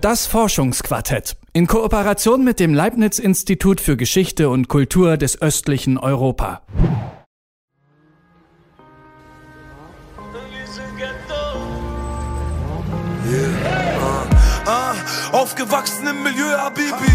Das Forschungsquartett in Kooperation mit dem Leibniz Institut für Geschichte und Kultur des östlichen Europa. Yeah. Ah, ah, aufgewachsen im Milieu, Habibi.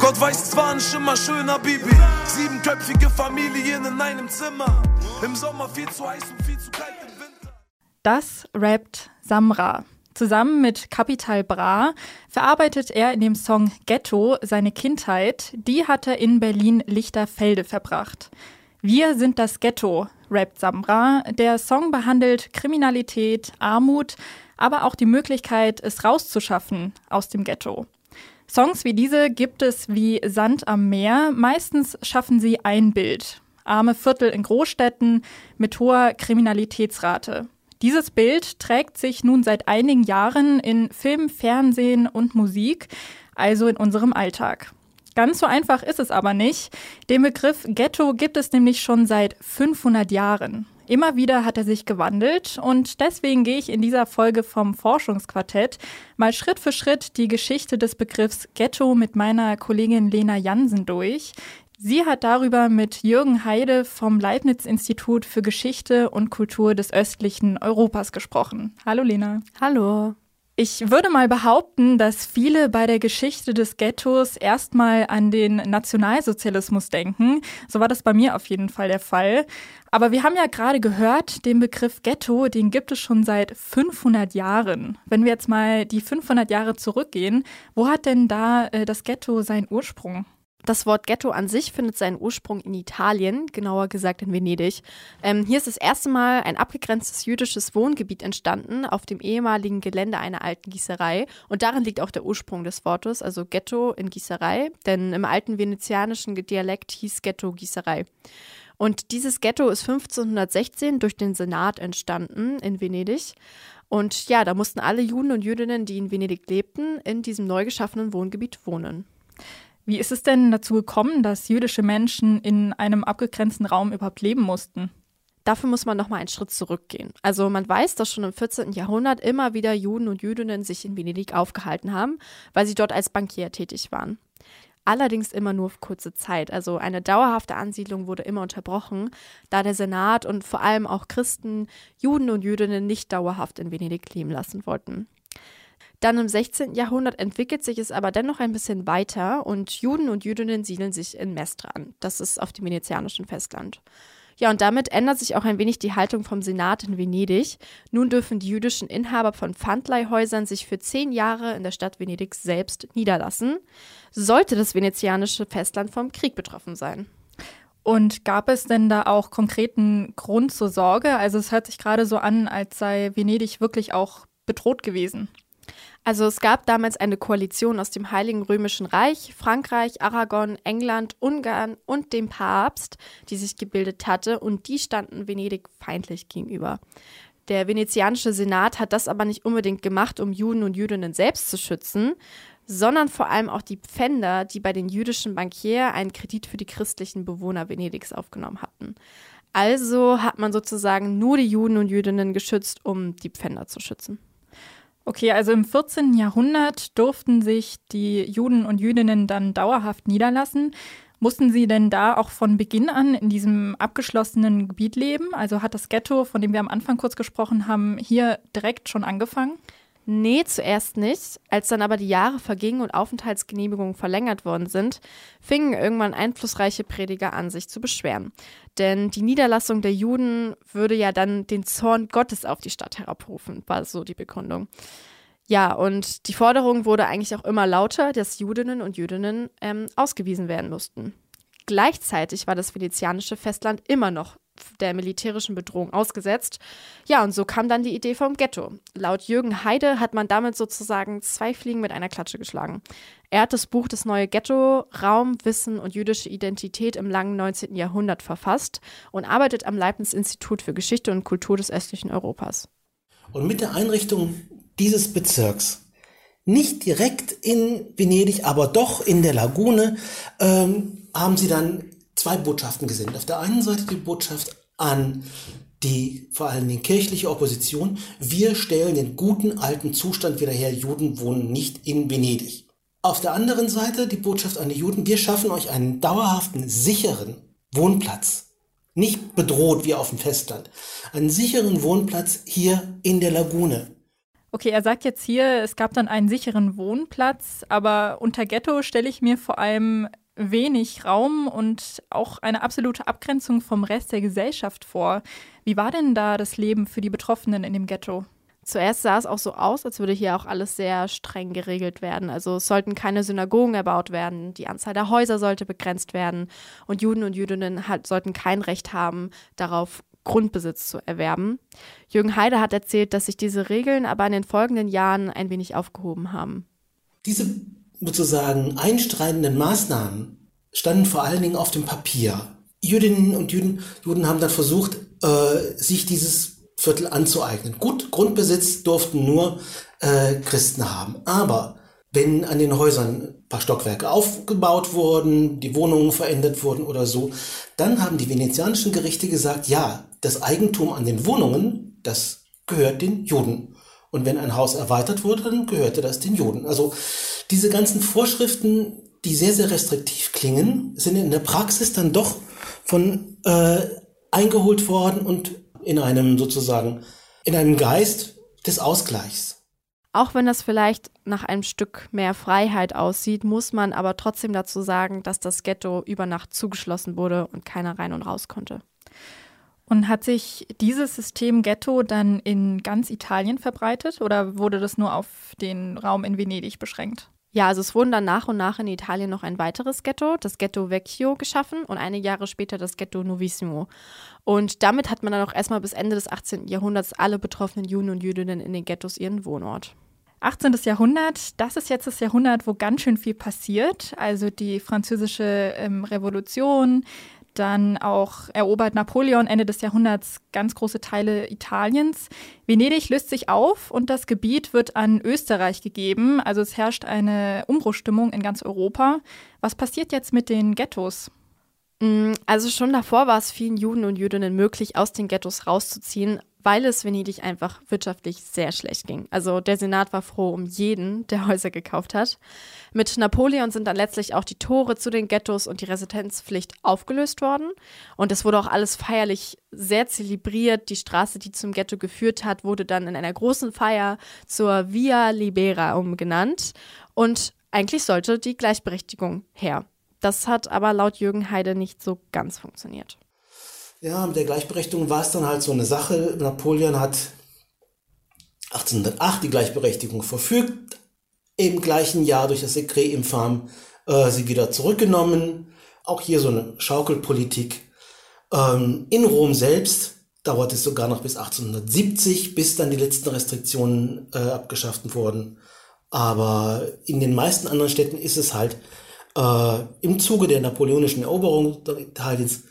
Gott weiß, es war nicht immer schön, Habibi. Siebenköpfige Familien in einem Zimmer. Im Sommer viel zu heiß und viel zu kalt im Winter. Das rappt Samra. Zusammen mit Capital Bra verarbeitet er in dem Song Ghetto seine Kindheit. Die hat er in Berlin-Lichterfelde verbracht. Wir sind das Ghetto, rappt Samra. Der Song behandelt Kriminalität, Armut, aber auch die Möglichkeit, es rauszuschaffen aus dem Ghetto. Songs wie diese gibt es wie Sand am Meer. Meistens schaffen sie ein Bild. Arme Viertel in Großstädten mit hoher Kriminalitätsrate. Dieses Bild trägt sich nun seit einigen Jahren in Film, Fernsehen und Musik, also in unserem Alltag. Ganz so einfach ist es aber nicht. Den Begriff Ghetto gibt es nämlich schon seit 500 Jahren. Immer wieder hat er sich gewandelt und deswegen gehe ich in dieser Folge vom Forschungsquartett mal Schritt für Schritt die Geschichte des Begriffs Ghetto mit meiner Kollegin Lena Jansen durch. Sie hat darüber mit Jürgen Heide vom Leibniz-Institut für Geschichte und Kultur des östlichen Europas gesprochen. Hallo Lena. Hallo. Ich würde mal behaupten, dass viele bei der Geschichte des Ghettos erstmal an den Nationalsozialismus denken. So war das bei mir auf jeden Fall der Fall. Aber wir haben ja gerade gehört, den Begriff Ghetto, den gibt es schon seit 500 Jahren. Wenn wir jetzt mal die 500 Jahre zurückgehen, wo hat denn da äh, das Ghetto seinen Ursprung? Das Wort Ghetto an sich findet seinen Ursprung in Italien, genauer gesagt in Venedig. Ähm, hier ist das erste Mal ein abgegrenztes jüdisches Wohngebiet entstanden auf dem ehemaligen Gelände einer alten Gießerei. Und darin liegt auch der Ursprung des Wortes, also Ghetto in Gießerei, denn im alten venezianischen Dialekt hieß Ghetto Gießerei. Und dieses Ghetto ist 1516 durch den Senat entstanden in Venedig. Und ja, da mussten alle Juden und Jüdinnen, die in Venedig lebten, in diesem neu geschaffenen Wohngebiet wohnen. Wie ist es denn dazu gekommen, dass jüdische Menschen in einem abgegrenzten Raum überhaupt leben mussten? Dafür muss man noch mal einen Schritt zurückgehen. Also man weiß, dass schon im 14. Jahrhundert immer wieder Juden und Jüdinnen sich in Venedig aufgehalten haben, weil sie dort als Bankier tätig waren. Allerdings immer nur für kurze Zeit. Also eine dauerhafte Ansiedlung wurde immer unterbrochen, da der Senat und vor allem auch Christen Juden und Jüdinnen nicht dauerhaft in Venedig leben lassen wollten. Dann im 16. Jahrhundert entwickelt sich es aber dennoch ein bisschen weiter und Juden und Jüdinnen siedeln sich in Mestre an. Das ist auf dem venezianischen Festland. Ja, und damit ändert sich auch ein wenig die Haltung vom Senat in Venedig. Nun dürfen die jüdischen Inhaber von Pfandleihhäusern sich für zehn Jahre in der Stadt Venedig selbst niederlassen, sollte das venezianische Festland vom Krieg betroffen sein. Und gab es denn da auch konkreten Grund zur Sorge? Also es hört sich gerade so an, als sei Venedig wirklich auch bedroht gewesen. Also es gab damals eine Koalition aus dem Heiligen Römischen Reich, Frankreich, Aragon, England, Ungarn und dem Papst, die sich gebildet hatte, und die standen Venedig feindlich gegenüber. Der venezianische Senat hat das aber nicht unbedingt gemacht, um Juden und Jüdinnen selbst zu schützen, sondern vor allem auch die Pfänder, die bei den jüdischen Bankier einen Kredit für die christlichen Bewohner Venedigs aufgenommen hatten. Also hat man sozusagen nur die Juden und Jüdinnen geschützt, um die Pfänder zu schützen. Okay, also im 14. Jahrhundert durften sich die Juden und Jüdinnen dann dauerhaft niederlassen. Mussten sie denn da auch von Beginn an in diesem abgeschlossenen Gebiet leben? Also hat das Ghetto, von dem wir am Anfang kurz gesprochen haben, hier direkt schon angefangen? Nee, zuerst nicht. Als dann aber die Jahre vergingen und Aufenthaltsgenehmigungen verlängert worden sind, fingen irgendwann einflussreiche Prediger an, sich zu beschweren. Denn die Niederlassung der Juden würde ja dann den Zorn Gottes auf die Stadt herabrufen, war so die Begründung. Ja, und die Forderung wurde eigentlich auch immer lauter, dass Judinnen und Jüdinnen ähm, ausgewiesen werden mussten. Gleichzeitig war das venezianische Festland immer noch der militärischen Bedrohung ausgesetzt. Ja, und so kam dann die Idee vom Ghetto. Laut Jürgen Heide hat man damit sozusagen zwei Fliegen mit einer Klatsche geschlagen. Er hat das Buch Das neue Ghetto, Raum, Wissen und jüdische Identität im langen 19. Jahrhundert verfasst und arbeitet am Leibniz-Institut für Geschichte und Kultur des östlichen Europas. Und mit der Einrichtung dieses Bezirks, nicht direkt in Venedig, aber doch in der Lagune, ähm, haben sie dann zwei Botschaften gesendet. Auf der einen Seite die Botschaft an die vor allen Dingen kirchliche Opposition, wir stellen den guten alten Zustand wieder her, Juden wohnen nicht in Venedig. Auf der anderen Seite die Botschaft an die Juden, wir schaffen euch einen dauerhaften, sicheren Wohnplatz. Nicht bedroht wie auf dem Festland. Einen sicheren Wohnplatz hier in der Lagune. Okay, er sagt jetzt hier, es gab dann einen sicheren Wohnplatz, aber unter Ghetto stelle ich mir vor allem wenig Raum und auch eine absolute Abgrenzung vom Rest der Gesellschaft vor. Wie war denn da das Leben für die Betroffenen in dem Ghetto? Zuerst sah es auch so aus, als würde hier auch alles sehr streng geregelt werden. Also es sollten keine Synagogen erbaut werden, die Anzahl der Häuser sollte begrenzt werden und Juden und Jüdinnen halt, sollten kein Recht haben, darauf Grundbesitz zu erwerben. Jürgen Heide hat erzählt, dass sich diese Regeln aber in den folgenden Jahren ein wenig aufgehoben haben. Diese sozusagen einstreitenden Maßnahmen standen vor allen Dingen auf dem Papier. Jüdinnen und Juden, Juden haben dann versucht, äh, sich dieses Viertel anzueignen. Gut, Grundbesitz durften nur äh, Christen haben. Aber wenn an den Häusern ein paar Stockwerke aufgebaut wurden, die Wohnungen verändert wurden oder so, dann haben die venezianischen Gerichte gesagt, ja, das Eigentum an den Wohnungen, das gehört den Juden. Und wenn ein Haus erweitert wurde, dann gehörte das den Juden. Also diese ganzen Vorschriften, die sehr, sehr restriktiv klingen, sind in der Praxis dann doch von äh, eingeholt worden und in einem sozusagen, in einem Geist des Ausgleichs. Auch wenn das vielleicht nach einem Stück mehr Freiheit aussieht, muss man aber trotzdem dazu sagen, dass das Ghetto über Nacht zugeschlossen wurde und keiner rein und raus konnte. Und hat sich dieses System Ghetto dann in ganz Italien verbreitet oder wurde das nur auf den Raum in Venedig beschränkt? Ja, also es wurden dann nach und nach in Italien noch ein weiteres Ghetto, das Ghetto Vecchio, geschaffen und einige Jahre später das Ghetto Novissimo. Und damit hat man dann auch erstmal bis Ende des 18. Jahrhunderts alle betroffenen Juden und Jüdinnen in den Ghettos ihren Wohnort. 18. Jahrhundert, das ist jetzt das Jahrhundert, wo ganz schön viel passiert. Also die französische ähm, Revolution, dann auch erobert Napoleon Ende des Jahrhunderts ganz große Teile Italiens. Venedig löst sich auf und das Gebiet wird an Österreich gegeben. Also es herrscht eine Umbruchstimmung in ganz Europa. Was passiert jetzt mit den Ghettos? Mm, also schon davor war es vielen Juden und Jüdinnen möglich, aus den Ghettos rauszuziehen, weil es Venedig einfach wirtschaftlich sehr schlecht ging. Also der Senat war froh um jeden, der Häuser gekauft hat. Mit Napoleon sind dann letztlich auch die Tore zu den Ghettos und die Residenzpflicht aufgelöst worden. Und es wurde auch alles feierlich sehr zelebriert. Die Straße, die zum Ghetto geführt hat, wurde dann in einer großen Feier zur Via Libera umgenannt. Und eigentlich sollte die Gleichberechtigung her. Das hat aber laut Jürgen Heide nicht so ganz funktioniert. Ja, mit der Gleichberechtigung war es dann halt so eine Sache. Napoleon hat 1808 die Gleichberechtigung verfügt, im gleichen Jahr durch das Sekret infam äh, sie wieder zurückgenommen. Auch hier so eine Schaukelpolitik. Ähm, in Rom selbst dauert es sogar noch bis 1870, bis dann die letzten Restriktionen äh, abgeschafft wurden. Aber in den meisten anderen Städten ist es halt äh, im Zuge der napoleonischen Eroberung Italiens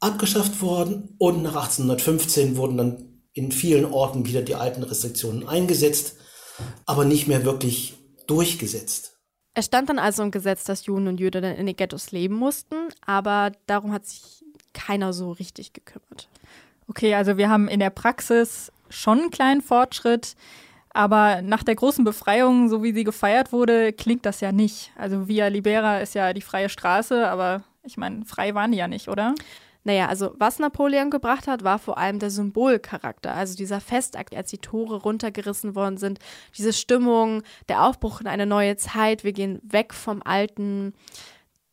abgeschafft worden und nach 1815 wurden dann in vielen Orten wieder die alten Restriktionen eingesetzt, aber nicht mehr wirklich durchgesetzt. Es stand dann also im Gesetz, dass Juden und Jüdinnen in den Ghettos leben mussten, aber darum hat sich keiner so richtig gekümmert. Okay, also wir haben in der Praxis schon einen kleinen Fortschritt, aber nach der großen Befreiung, so wie sie gefeiert wurde, klingt das ja nicht. Also Via Libera ist ja die freie Straße, aber ich meine, frei waren die ja nicht, oder? Naja, also was Napoleon gebracht hat, war vor allem der Symbolcharakter. Also dieser Festakt, als die Tore runtergerissen worden sind, diese Stimmung, der Aufbruch in eine neue Zeit, wir gehen weg vom Alten.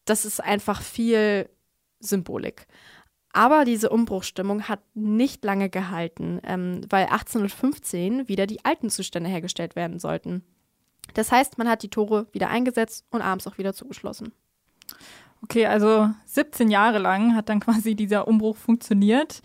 Das ist einfach viel Symbolik. Aber diese Umbruchstimmung hat nicht lange gehalten, ähm, weil 1815 wieder die alten Zustände hergestellt werden sollten. Das heißt, man hat die Tore wieder eingesetzt und abends auch wieder zugeschlossen. Okay, also 17 Jahre lang hat dann quasi dieser Umbruch funktioniert.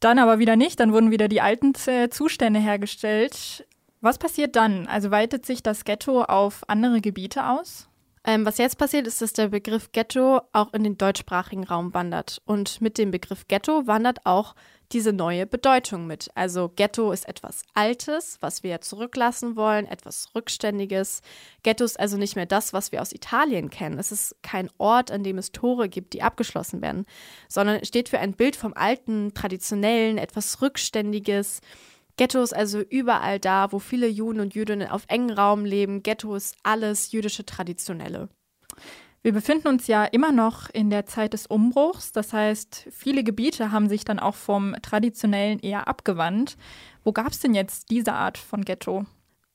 Dann aber wieder nicht, dann wurden wieder die alten Zustände hergestellt. Was passiert dann? Also weitet sich das Ghetto auf andere Gebiete aus? Ähm, was jetzt passiert, ist, dass der Begriff Ghetto auch in den deutschsprachigen Raum wandert. Und mit dem Begriff Ghetto wandert auch diese neue Bedeutung mit. Also Ghetto ist etwas Altes, was wir zurücklassen wollen, etwas Rückständiges. Ghetto ist also nicht mehr das, was wir aus Italien kennen. Es ist kein Ort, an dem es Tore gibt, die abgeschlossen werden, sondern steht für ein Bild vom Alten, Traditionellen, etwas Rückständiges. Ghetto ist also überall da, wo viele Juden und Jüdinnen auf engen Raum leben. Ghetto ist alles jüdische Traditionelle. Wir befinden uns ja immer noch in der Zeit des Umbruchs. Das heißt, viele Gebiete haben sich dann auch vom traditionellen eher abgewandt. Wo gab es denn jetzt diese Art von Ghetto?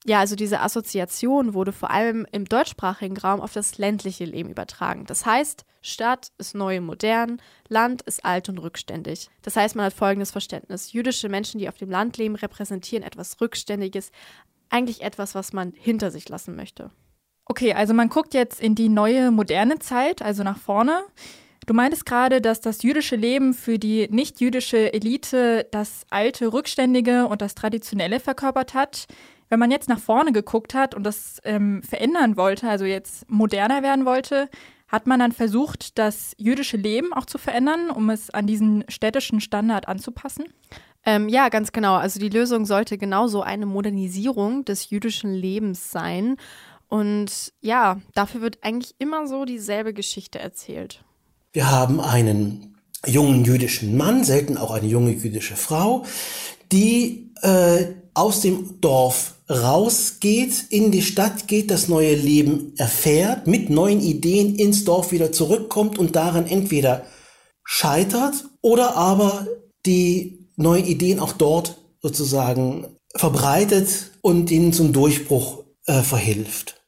Ja, also diese Assoziation wurde vor allem im deutschsprachigen Raum auf das ländliche Leben übertragen. Das heißt, Stadt ist neu und modern, Land ist alt und rückständig. Das heißt, man hat folgendes Verständnis. Jüdische Menschen, die auf dem Land leben, repräsentieren etwas Rückständiges, eigentlich etwas, was man hinter sich lassen möchte. Okay, also man guckt jetzt in die neue moderne Zeit, also nach vorne. Du meintest gerade, dass das jüdische Leben für die nicht-jüdische Elite das alte, rückständige und das traditionelle verkörpert hat. Wenn man jetzt nach vorne geguckt hat und das ähm, verändern wollte, also jetzt moderner werden wollte, hat man dann versucht, das jüdische Leben auch zu verändern, um es an diesen städtischen Standard anzupassen? Ähm, ja, ganz genau. Also die Lösung sollte genauso eine Modernisierung des jüdischen Lebens sein. Und ja, dafür wird eigentlich immer so dieselbe Geschichte erzählt. Wir haben einen jungen jüdischen Mann, selten auch eine junge jüdische Frau, die äh, aus dem Dorf rausgeht, in die Stadt geht, das neue Leben erfährt, mit neuen Ideen ins Dorf wieder zurückkommt und daran entweder scheitert oder aber die neuen Ideen auch dort sozusagen verbreitet und ihnen zum Durchbruch äh, verhilft.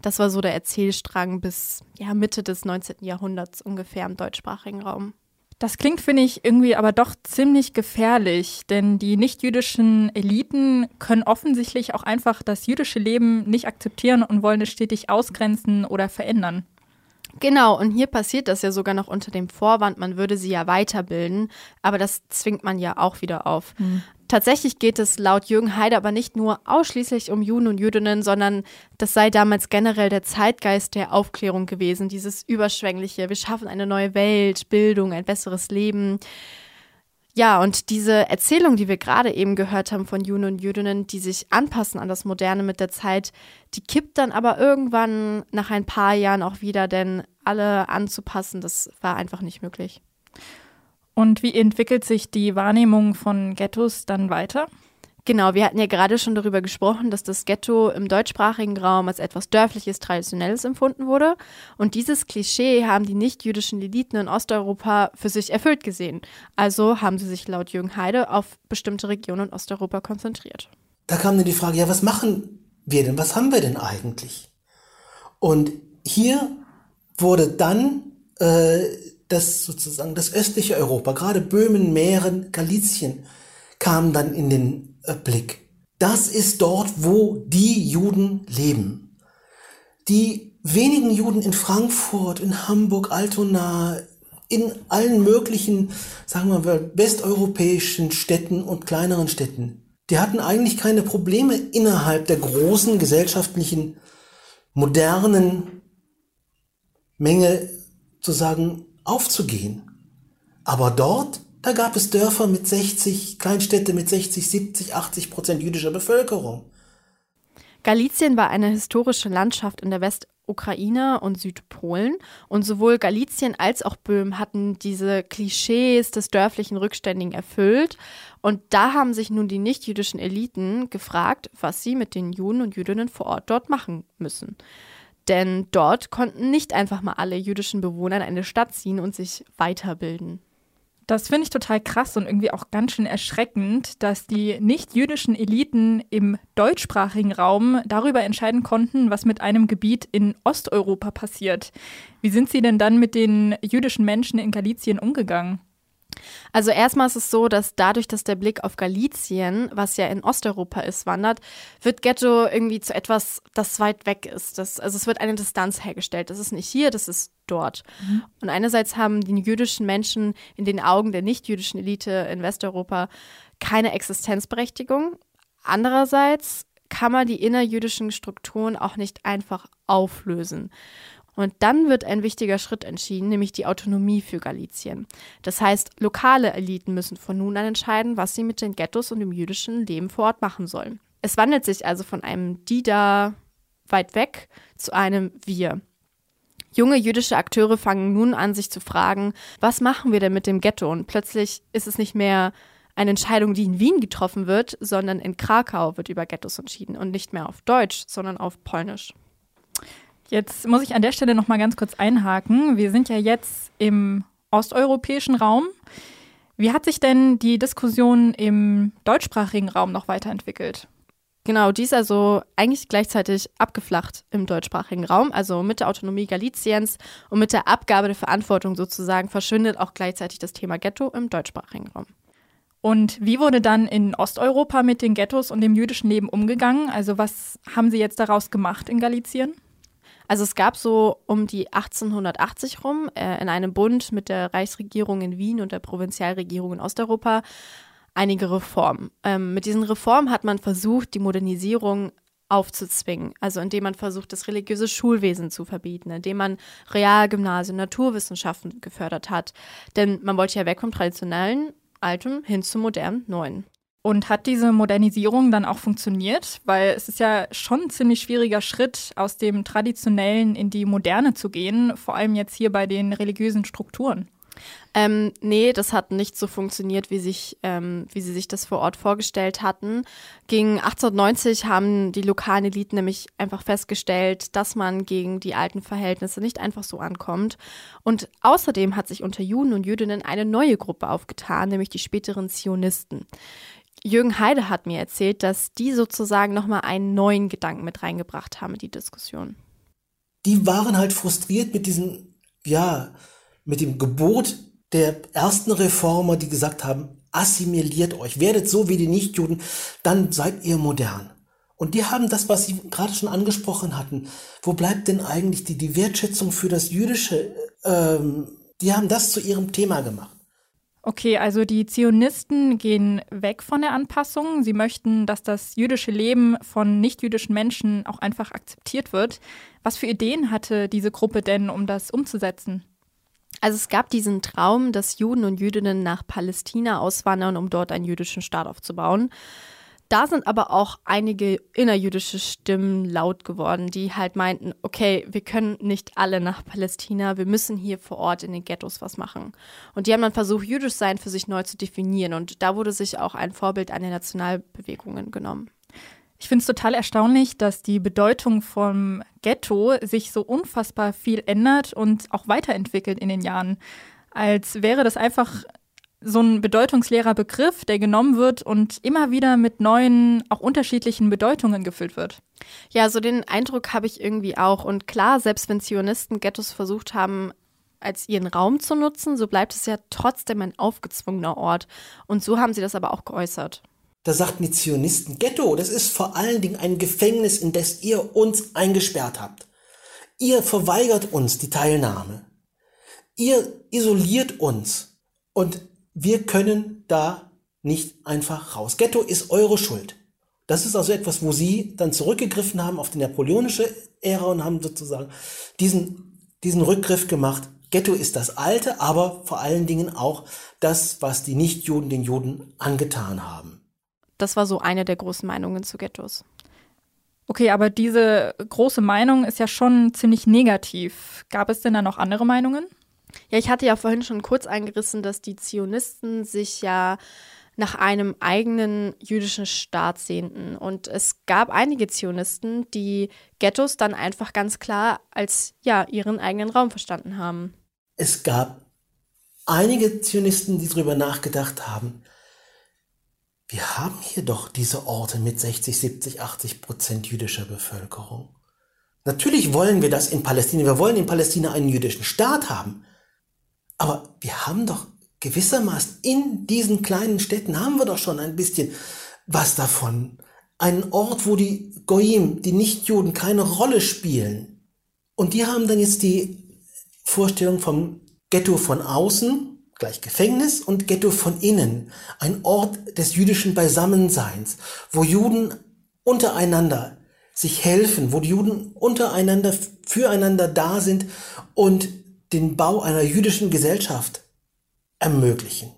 Das war so der Erzählstrang bis ja, Mitte des 19. Jahrhunderts ungefähr im deutschsprachigen Raum. Das klingt, finde ich, irgendwie aber doch ziemlich gefährlich, denn die nichtjüdischen Eliten können offensichtlich auch einfach das jüdische Leben nicht akzeptieren und wollen es stetig ausgrenzen oder verändern. Genau, und hier passiert das ja sogar noch unter dem Vorwand, man würde sie ja weiterbilden, aber das zwingt man ja auch wieder auf. Mhm. Tatsächlich geht es laut Jürgen Heide aber nicht nur ausschließlich um Juden und Jüdinnen, sondern das sei damals generell der Zeitgeist der Aufklärung gewesen, dieses überschwängliche, wir schaffen eine neue Welt, Bildung, ein besseres Leben. Ja, und diese Erzählung, die wir gerade eben gehört haben von Juden und Jüdinnen, die sich anpassen an das Moderne mit der Zeit, die kippt dann aber irgendwann nach ein paar Jahren auch wieder, denn alle anzupassen, das war einfach nicht möglich. Und wie entwickelt sich die Wahrnehmung von Ghettos dann weiter? Genau, wir hatten ja gerade schon darüber gesprochen, dass das Ghetto im deutschsprachigen Raum als etwas Dörfliches, Traditionelles empfunden wurde. Und dieses Klischee haben die nicht-jüdischen Eliten in Osteuropa für sich erfüllt gesehen. Also haben sie sich laut Jürgen Heide auf bestimmte Regionen in Osteuropa konzentriert. Da kam dann die Frage, ja, was machen wir denn? Was haben wir denn eigentlich? Und hier wurde dann äh, das sozusagen das östliche Europa, gerade Böhmen, Mähren, Galizien, kam dann in den Blick. Das ist dort, wo die Juden leben. Die wenigen Juden in Frankfurt, in Hamburg, Altona, in allen möglichen, sagen wir mal, westeuropäischen Städten und kleineren Städten, die hatten eigentlich keine Probleme innerhalb der großen gesellschaftlichen, modernen Menge zu sagen, aufzugehen. Aber dort, da gab es Dörfer mit 60, Kleinstädte mit 60, 70, 80 Prozent jüdischer Bevölkerung. Galizien war eine historische Landschaft in der Westukraine und Südpolen und sowohl Galizien als auch Böhmen hatten diese Klischees des dörflichen Rückständigen erfüllt und da haben sich nun die nichtjüdischen Eliten gefragt, was sie mit den Juden und Jüdinnen vor Ort dort machen müssen. Denn dort konnten nicht einfach mal alle jüdischen Bewohner in eine Stadt ziehen und sich weiterbilden. Das finde ich total krass und irgendwie auch ganz schön erschreckend, dass die nicht-jüdischen Eliten im deutschsprachigen Raum darüber entscheiden konnten, was mit einem Gebiet in Osteuropa passiert. Wie sind sie denn dann mit den jüdischen Menschen in Galizien umgegangen? Also erstmal ist es so, dass dadurch, dass der Blick auf Galizien, was ja in Osteuropa ist, wandert, wird Ghetto irgendwie zu etwas, das weit weg ist. Das, also es wird eine Distanz hergestellt. Das ist nicht hier, das ist dort. Mhm. Und einerseits haben die jüdischen Menschen in den Augen der nicht-jüdischen Elite in Westeuropa keine Existenzberechtigung. Andererseits kann man die innerjüdischen Strukturen auch nicht einfach auflösen. Und dann wird ein wichtiger Schritt entschieden, nämlich die Autonomie für Galizien. Das heißt, lokale Eliten müssen von nun an entscheiden, was sie mit den Ghettos und dem jüdischen Leben vor Ort machen sollen. Es wandelt sich also von einem Die da weit weg zu einem Wir. Junge jüdische Akteure fangen nun an, sich zu fragen, was machen wir denn mit dem Ghetto? Und plötzlich ist es nicht mehr eine Entscheidung, die in Wien getroffen wird, sondern in Krakau wird über Ghettos entschieden und nicht mehr auf Deutsch, sondern auf Polnisch. Jetzt muss ich an der Stelle noch mal ganz kurz einhaken. Wir sind ja jetzt im osteuropäischen Raum. Wie hat sich denn die Diskussion im deutschsprachigen Raum noch weiterentwickelt? Genau, die ist also eigentlich gleichzeitig abgeflacht im deutschsprachigen Raum. Also mit der Autonomie Galiciens und mit der Abgabe der Verantwortung sozusagen verschwindet auch gleichzeitig das Thema Ghetto im deutschsprachigen Raum. Und wie wurde dann in Osteuropa mit den Ghettos und dem jüdischen Leben umgegangen? Also was haben Sie jetzt daraus gemacht in Galizien? Also es gab so um die 1880 rum äh, in einem Bund mit der Reichsregierung in Wien und der Provinzialregierung in Osteuropa einige Reformen. Ähm, mit diesen Reformen hat man versucht, die Modernisierung aufzuzwingen. Also indem man versucht, das religiöse Schulwesen zu verbieten, indem man Realgymnasien, Naturwissenschaften gefördert hat. Denn man wollte ja weg vom traditionellen Altem hin zum modernen Neuen. Und hat diese Modernisierung dann auch funktioniert? Weil es ist ja schon ein ziemlich schwieriger Schritt, aus dem Traditionellen in die Moderne zu gehen, vor allem jetzt hier bei den religiösen Strukturen. Ähm, nee, das hat nicht so funktioniert, wie, sich, ähm, wie sie sich das vor Ort vorgestellt hatten. Gegen 1890 haben die lokalen Eliten nämlich einfach festgestellt, dass man gegen die alten Verhältnisse nicht einfach so ankommt. Und außerdem hat sich unter Juden und Jüdinnen eine neue Gruppe aufgetan, nämlich die späteren Zionisten. Jürgen Heide hat mir erzählt, dass die sozusagen nochmal einen neuen Gedanken mit reingebracht haben in die Diskussion. Die waren halt frustriert mit diesem, ja, mit dem Gebot der ersten Reformer, die gesagt haben, assimiliert euch, werdet so wie die Nichtjuden, dann seid ihr modern. Und die haben das, was Sie gerade schon angesprochen hatten. Wo bleibt denn eigentlich die, die Wertschätzung für das Jüdische? Ähm, die haben das zu ihrem Thema gemacht. Okay, also die Zionisten gehen weg von der Anpassung. Sie möchten, dass das jüdische Leben von nichtjüdischen Menschen auch einfach akzeptiert wird. Was für Ideen hatte diese Gruppe denn, um das umzusetzen? Also es gab diesen Traum, dass Juden und Jüdinnen nach Palästina auswandern, um dort einen jüdischen Staat aufzubauen. Da sind aber auch einige innerjüdische Stimmen laut geworden, die halt meinten, okay, wir können nicht alle nach Palästina, wir müssen hier vor Ort in den Ghettos was machen. Und die haben dann versucht, jüdisch sein für sich neu zu definieren. Und da wurde sich auch ein Vorbild an den Nationalbewegungen genommen. Ich finde es total erstaunlich, dass die Bedeutung vom Ghetto sich so unfassbar viel ändert und auch weiterentwickelt in den Jahren. Als wäre das einfach so ein bedeutungsleerer Begriff, der genommen wird und immer wieder mit neuen, auch unterschiedlichen Bedeutungen gefüllt wird. Ja, so den Eindruck habe ich irgendwie auch. Und klar, selbst wenn Zionisten Ghettos versucht haben, als ihren Raum zu nutzen, so bleibt es ja trotzdem ein aufgezwungener Ort. Und so haben sie das aber auch geäußert. Da sagten die Zionisten, Ghetto, das ist vor allen Dingen ein Gefängnis, in das ihr uns eingesperrt habt. Ihr verweigert uns die Teilnahme. Ihr isoliert uns. Und wir können da nicht einfach raus. Ghetto ist eure Schuld. Das ist also etwas, wo sie dann zurückgegriffen haben auf die napoleonische Ära und haben sozusagen diesen, diesen Rückgriff gemacht. Ghetto ist das Alte, aber vor allen Dingen auch das, was die Nichtjuden den Juden angetan haben. Das war so eine der großen Meinungen zu Ghettos. Okay, aber diese große Meinung ist ja schon ziemlich negativ. Gab es denn da noch andere Meinungen? Ja, ich hatte ja vorhin schon kurz eingerissen, dass die Zionisten sich ja nach einem eigenen jüdischen Staat sehnten. Und es gab einige Zionisten, die Ghettos dann einfach ganz klar als ja ihren eigenen Raum verstanden haben. Es gab einige Zionisten, die darüber nachgedacht haben, wir haben hier doch diese Orte mit 60, 70, 80 Prozent jüdischer Bevölkerung. Natürlich wollen wir das in Palästina. Wir wollen in Palästina einen jüdischen Staat haben. Aber wir haben doch gewissermaßen in diesen kleinen Städten haben wir doch schon ein bisschen was davon. Ein Ort, wo die Goyim, die Nichtjuden, keine Rolle spielen. Und die haben dann jetzt die Vorstellung vom Ghetto von außen, gleich Gefängnis, und Ghetto von innen. Ein Ort des jüdischen Beisammenseins, wo Juden untereinander sich helfen, wo die Juden untereinander, füreinander da sind und den Bau einer jüdischen Gesellschaft ermöglichen.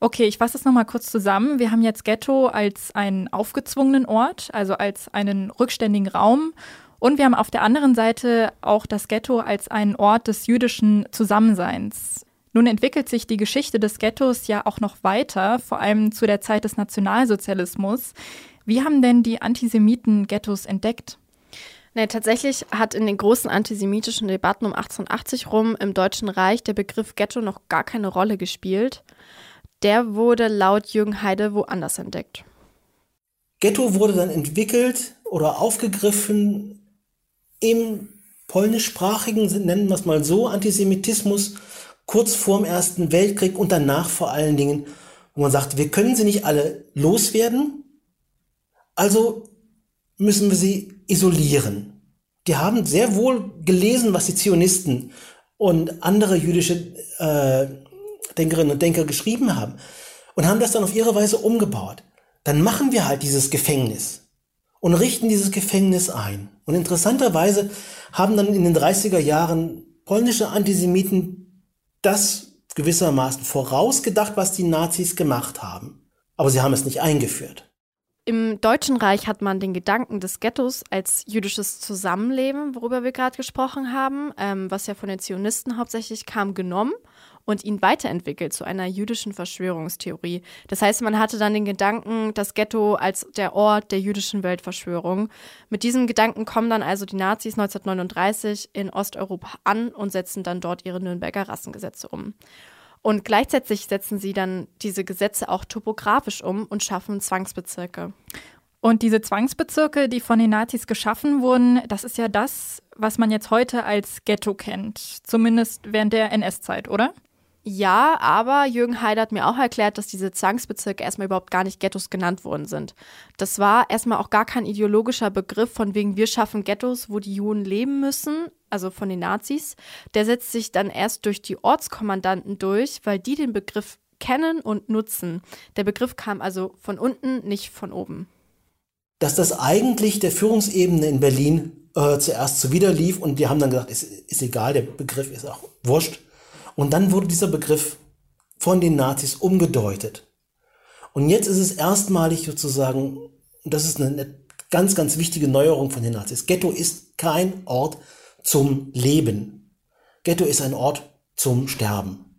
Okay, ich fasse es nochmal kurz zusammen. Wir haben jetzt Ghetto als einen aufgezwungenen Ort, also als einen rückständigen Raum. Und wir haben auf der anderen Seite auch das Ghetto als einen Ort des jüdischen Zusammenseins. Nun entwickelt sich die Geschichte des Ghettos ja auch noch weiter, vor allem zu der Zeit des Nationalsozialismus. Wie haben denn die Antisemiten Ghettos entdeckt? Nee, tatsächlich hat in den großen antisemitischen Debatten um 1880 rum im Deutschen Reich der Begriff Ghetto noch gar keine Rolle gespielt. Der wurde laut Jürgen Heide woanders entdeckt. Ghetto wurde dann entwickelt oder aufgegriffen im polnischsprachigen, nennen wir es mal so, Antisemitismus kurz vorm Ersten Weltkrieg und danach vor allen Dingen, wo man sagt, wir können sie nicht alle loswerden, also müssen wir sie isolieren. Die haben sehr wohl gelesen, was die Zionisten und andere jüdische äh, Denkerinnen und Denker geschrieben haben und haben das dann auf ihre Weise umgebaut. Dann machen wir halt dieses Gefängnis und richten dieses Gefängnis ein. Und interessanterweise haben dann in den 30er Jahren polnische Antisemiten das gewissermaßen vorausgedacht, was die Nazis gemacht haben. Aber sie haben es nicht eingeführt. Im Deutschen Reich hat man den Gedanken des Ghettos als jüdisches Zusammenleben, worüber wir gerade gesprochen haben, ähm, was ja von den Zionisten hauptsächlich kam, genommen und ihn weiterentwickelt zu einer jüdischen Verschwörungstheorie. Das heißt, man hatte dann den Gedanken, das Ghetto als der Ort der jüdischen Weltverschwörung. Mit diesem Gedanken kommen dann also die Nazis 1939 in Osteuropa an und setzen dann dort ihre Nürnberger Rassengesetze um. Und gleichzeitig setzen sie dann diese Gesetze auch topografisch um und schaffen Zwangsbezirke. Und diese Zwangsbezirke, die von den Nazis geschaffen wurden, das ist ja das, was man jetzt heute als Ghetto kennt. Zumindest während der NS-Zeit, oder? Ja, aber Jürgen Heider hat mir auch erklärt, dass diese Zwangsbezirke erstmal überhaupt gar nicht Ghettos genannt worden sind. Das war erstmal auch gar kein ideologischer Begriff von wegen wir schaffen Ghettos, wo die Juden leben müssen, also von den Nazis. Der setzt sich dann erst durch die Ortskommandanten durch, weil die den Begriff kennen und nutzen. Der Begriff kam also von unten, nicht von oben. Dass das eigentlich der Führungsebene in Berlin äh, zuerst zuwiderlief und die haben dann gesagt, ist, ist egal, der Begriff ist auch wurscht und dann wurde dieser Begriff von den Nazis umgedeutet. Und jetzt ist es erstmalig sozusagen, das ist eine ganz, ganz wichtige Neuerung von den Nazis. Ghetto ist kein Ort zum Leben. Ghetto ist ein Ort zum Sterben.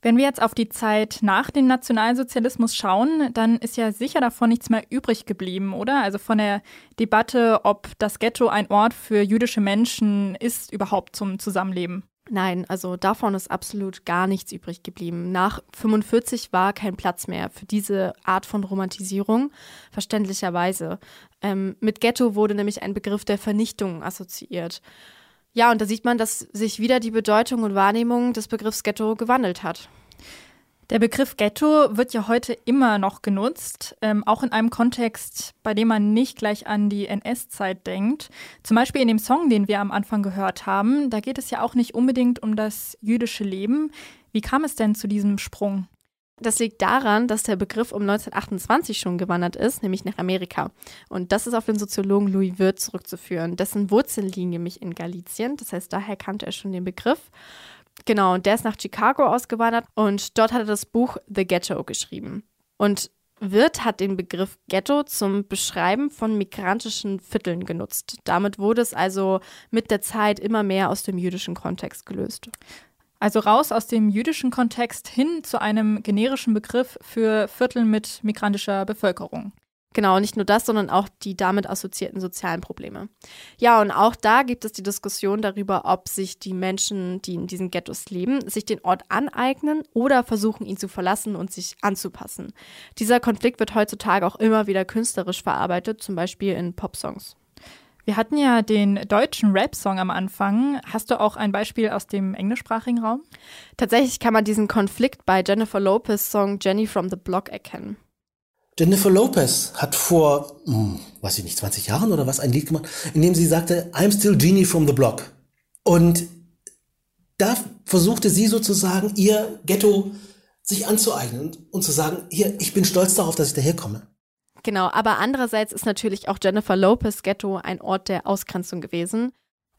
Wenn wir jetzt auf die Zeit nach dem Nationalsozialismus schauen, dann ist ja sicher davon nichts mehr übrig geblieben, oder? Also von der Debatte, ob das Ghetto ein Ort für jüdische Menschen ist, überhaupt zum Zusammenleben. Nein, also davon ist absolut gar nichts übrig geblieben. Nach 45 war kein Platz mehr für diese Art von Romantisierung, verständlicherweise. Ähm, mit Ghetto wurde nämlich ein Begriff der Vernichtung assoziiert. Ja, und da sieht man, dass sich wieder die Bedeutung und Wahrnehmung des Begriffs Ghetto gewandelt hat. Der Begriff Ghetto wird ja heute immer noch genutzt, ähm, auch in einem Kontext, bei dem man nicht gleich an die NS-Zeit denkt. Zum Beispiel in dem Song, den wir am Anfang gehört haben, da geht es ja auch nicht unbedingt um das jüdische Leben. Wie kam es denn zu diesem Sprung? Das liegt daran, dass der Begriff um 1928 schon gewandert ist, nämlich nach Amerika. Und das ist auf den Soziologen Louis Wirth zurückzuführen. Dessen Wurzeln liegen nämlich in Galizien. Das heißt, daher kannte er schon den Begriff. Genau, und der ist nach Chicago ausgewandert und dort hat er das Buch The Ghetto geschrieben. Und Wirth hat den Begriff Ghetto zum Beschreiben von migrantischen Vierteln genutzt. Damit wurde es also mit der Zeit immer mehr aus dem jüdischen Kontext gelöst. Also raus aus dem jüdischen Kontext hin zu einem generischen Begriff für Viertel mit migrantischer Bevölkerung. Genau, nicht nur das, sondern auch die damit assoziierten sozialen Probleme. Ja, und auch da gibt es die Diskussion darüber, ob sich die Menschen, die in diesen Ghettos leben, sich den Ort aneignen oder versuchen, ihn zu verlassen und sich anzupassen. Dieser Konflikt wird heutzutage auch immer wieder künstlerisch verarbeitet, zum Beispiel in Popsongs. Wir hatten ja den deutschen Rap-Song am Anfang. Hast du auch ein Beispiel aus dem englischsprachigen Raum? Tatsächlich kann man diesen Konflikt bei Jennifer Lopez' Song Jenny from the Block erkennen. Jennifer Lopez hat vor, hm, weiß ich nicht, 20 Jahren oder was, ein Lied gemacht, in dem sie sagte, I'm still Genie from the block. Und da versuchte sie sozusagen ihr Ghetto sich anzueignen und zu sagen, hier, ich bin stolz darauf, dass ich daherkomme. Genau, aber andererseits ist natürlich auch Jennifer Lopez Ghetto ein Ort der Ausgrenzung gewesen.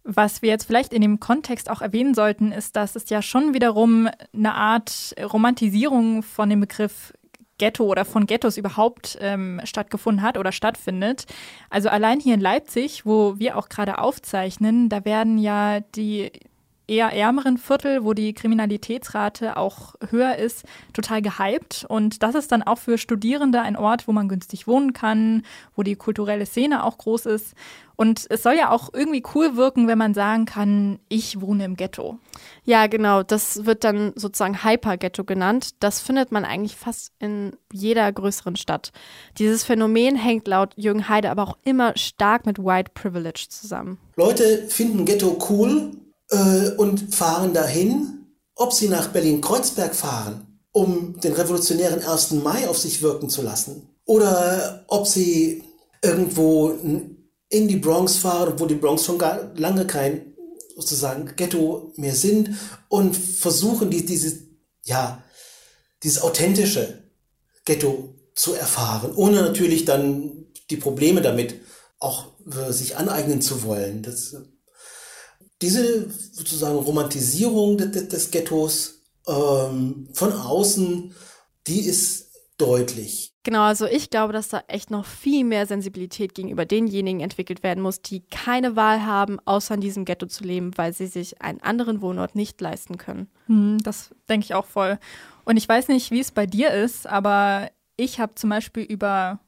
Was wir jetzt vielleicht in dem Kontext auch erwähnen sollten, ist, dass es ja schon wiederum eine Art Romantisierung von dem Begriff Ghetto oder von Ghettos überhaupt ähm, stattgefunden hat oder stattfindet. Also allein hier in Leipzig, wo wir auch gerade aufzeichnen, da werden ja die eher ärmeren Viertel, wo die Kriminalitätsrate auch höher ist, total gehypt. Und das ist dann auch für Studierende ein Ort, wo man günstig wohnen kann, wo die kulturelle Szene auch groß ist. Und es soll ja auch irgendwie cool wirken, wenn man sagen kann, ich wohne im Ghetto. Ja, genau. Das wird dann sozusagen Hyper-Ghetto genannt. Das findet man eigentlich fast in jeder größeren Stadt. Dieses Phänomen hängt laut Jürgen Heide aber auch immer stark mit White Privilege zusammen. Leute finden Ghetto cool äh, und fahren dahin, ob sie nach Berlin-Kreuzberg fahren, um den revolutionären 1. Mai auf sich wirken zu lassen, oder ob sie irgendwo in die Bronx fahren, wo die Bronx schon gar lange kein sozusagen Ghetto mehr sind und versuchen, die, diese, ja, dieses authentische Ghetto zu erfahren, ohne natürlich dann die Probleme damit auch äh, sich aneignen zu wollen. Das diese sozusagen Romantisierung des, des Ghettos ähm, von außen, die ist deutlich. Genau, also ich glaube, dass da echt noch viel mehr Sensibilität gegenüber denjenigen entwickelt werden muss, die keine Wahl haben, außer in diesem Ghetto zu leben, weil sie sich einen anderen Wohnort nicht leisten können. Hm, das denke ich auch voll. Und ich weiß nicht, wie es bei dir ist, aber ich habe zum Beispiel über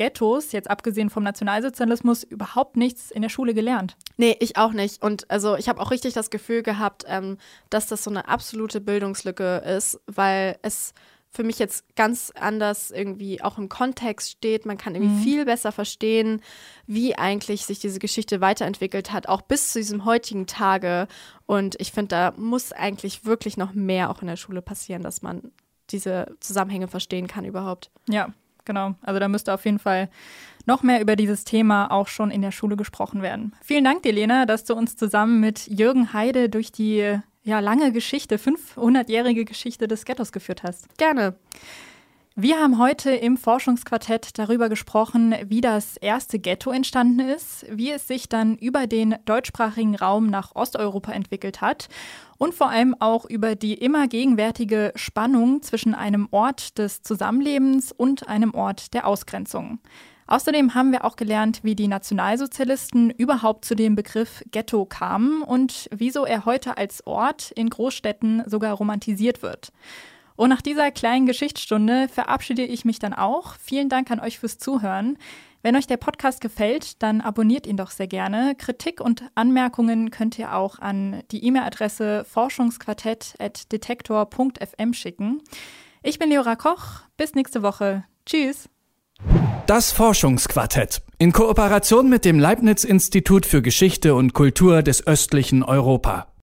Ghettos, jetzt abgesehen vom Nationalsozialismus, überhaupt nichts in der Schule gelernt. Nee, ich auch nicht. Und also ich habe auch richtig das Gefühl gehabt, ähm, dass das so eine absolute Bildungslücke ist, weil es für mich jetzt ganz anders irgendwie auch im Kontext steht. Man kann irgendwie mhm. viel besser verstehen, wie eigentlich sich diese Geschichte weiterentwickelt hat, auch bis zu diesem heutigen Tage. Und ich finde, da muss eigentlich wirklich noch mehr auch in der Schule passieren, dass man diese Zusammenhänge verstehen kann überhaupt. Ja, genau. Also da müsste auf jeden Fall noch mehr über dieses Thema auch schon in der Schule gesprochen werden. Vielen Dank dir, Lena, dass du uns zusammen mit Jürgen Heide durch die ja, lange Geschichte, 500-jährige Geschichte des Ghettos geführt hast. Gerne. Wir haben heute im Forschungsquartett darüber gesprochen, wie das erste Ghetto entstanden ist, wie es sich dann über den deutschsprachigen Raum nach Osteuropa entwickelt hat und vor allem auch über die immer gegenwärtige Spannung zwischen einem Ort des Zusammenlebens und einem Ort der Ausgrenzung. Außerdem haben wir auch gelernt, wie die Nationalsozialisten überhaupt zu dem Begriff Ghetto kamen und wieso er heute als Ort in Großstädten sogar romantisiert wird. Und nach dieser kleinen Geschichtsstunde verabschiede ich mich dann auch. Vielen Dank an euch fürs Zuhören. Wenn euch der Podcast gefällt, dann abonniert ihn doch sehr gerne. Kritik und Anmerkungen könnt ihr auch an die E-Mail-Adresse forschungsquartett.detektor.fm schicken. Ich bin Leora Koch. Bis nächste Woche. Tschüss. Das Forschungsquartett in Kooperation mit dem Leibniz Institut für Geschichte und Kultur des östlichen Europa.